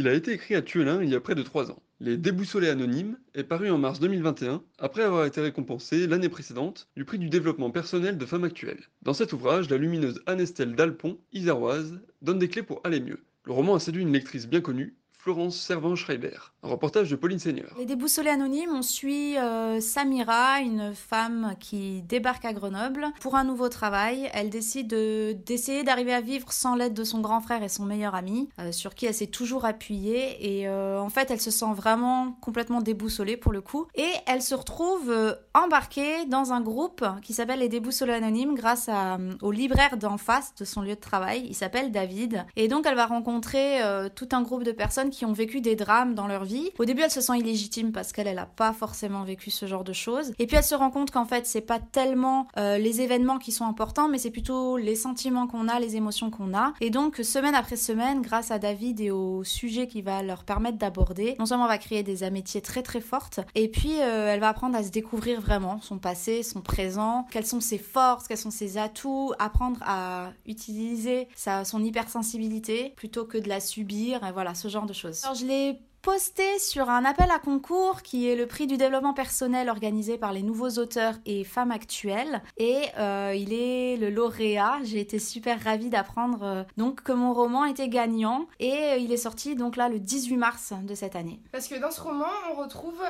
Il a été écrit à Tuelin il y a près de trois ans. Les Déboussolés Anonymes est paru en mars 2021, après avoir été récompensé l'année précédente du prix du développement personnel de femmes actuelles. Dans cet ouvrage, la lumineuse Anne-Estelle Dalpon, iséroise, donne des clés pour aller mieux. Le roman a séduit une lectrice bien connue, Florence Servan-Schreiber. Un reportage de Pauline Seigneur. Les déboussolés anonymes, on suit euh, Samira, une femme qui débarque à Grenoble pour un nouveau travail. Elle décide d'essayer d'arriver à vivre sans l'aide de son grand frère et son meilleur ami, euh, sur qui elle s'est toujours appuyée. Et euh, en fait, elle se sent vraiment complètement déboussolée pour le coup. Et elle se retrouve embarquée dans un groupe qui s'appelle les déboussolés anonymes grâce au libraire d'en face de son lieu de travail. Il s'appelle David. Et donc, elle va rencontrer tout un groupe de personnes qui ont vécu des drames dans leur vie. Au début, elle se sent illégitime parce qu'elle, elle a pas forcément vécu ce genre de choses. Et puis elle se rend compte qu'en fait, c'est pas tellement euh, les événements qui sont importants, mais c'est plutôt les sentiments qu'on a, les émotions qu'on a. Et donc, semaine après semaine, grâce à David et aux sujets qu'il va leur permettre d'aborder, non seulement elle va créer des amitiés très très fortes, et puis euh, elle va apprendre à se découvrir vraiment son passé, son présent, quelles sont ses forces, quels sont ses atouts, apprendre à utiliser sa, son hypersensibilité plutôt que de la subir, et voilà, ce genre de choses. Alors je l'ai posté sur un appel à concours qui est le prix du développement personnel organisé par les nouveaux auteurs et femmes actuelles et euh, il est le lauréat. J'ai été super ravie d'apprendre euh, donc que mon roman était gagnant et euh, il est sorti donc là le 18 mars de cette année. Parce que dans ce roman on retrouve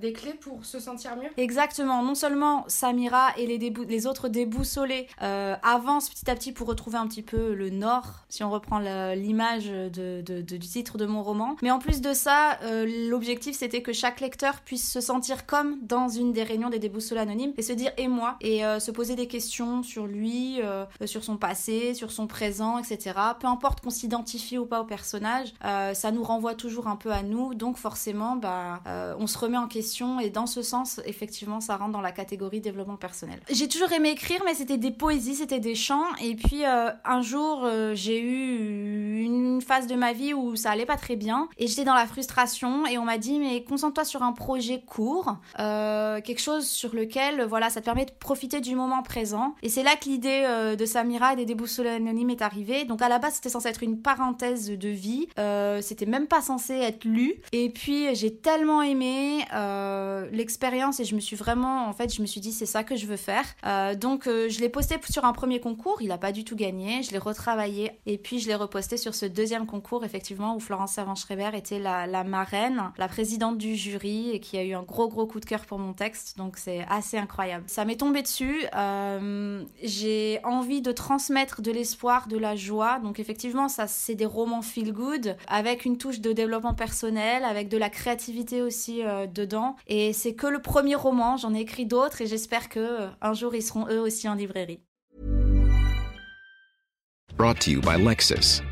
des clés pour se sentir mieux. Exactement. Non seulement Samira et les, les autres déboussolés avancent petit à petit pour retrouver un petit peu le nord si on reprend l'image de, du titre de mon roman, mais en plus de ça euh, l'objectif c'était que chaque lecteur puisse se sentir comme dans une des réunions des déboussolés anonymes et se dire et moi et euh, se poser des questions sur lui, euh, sur son passé, sur son présent, etc. Peu importe qu'on s'identifie ou pas au personnage, ça nous renvoie toujours un peu à nous, donc forcément bah on se remet en question et dans ce sens effectivement ça rentre dans la catégorie développement personnel. J'ai toujours aimé écrire mais c'était des poésies, c'était des chants et puis un jour j'ai eu une phase de ma vie où ça allait pas très bien et j'étais dans la frustration et on m'a dit mais concentre-toi sur un projet court, euh, quelque chose sur lequel voilà ça te permet de profiter du moment présent. Et c'est là que l'idée euh, de Samira et des déboussolés anonymes est arrivée. Donc à la base c'était censé être une parenthèse de vie, euh, c'était même pas censé être lu. Et puis j'ai tellement aimé l'expérience et je me suis vraiment en fait je me suis dit c'est ça que je veux faire. donc je l'ai posté sur un premier concours, il a pas du tout gagné, je l'ai retravaillé et puis je l'ai reposté sur ce deuxième concours effectivement où Florence Servan-Schreiber était la, marraine, la présidente du jury, et qui a eu un gros gros coup de cœur pour mon texte. Donc c'est assez incroyable. Ça m'est tombé dessus. Euh, j'ai envie de transmettre de l'espoir, de la joie. Donc effectivement, ça c'est des romans feel good avec une touche de développement personnel, avec de la créativité aussi euh, dedans. Et c'est que le premier roman. J'en ai écrit d'autres et j'espère que euh, un jour ils seront eux aussi en librairie. Brought to you by Lexus.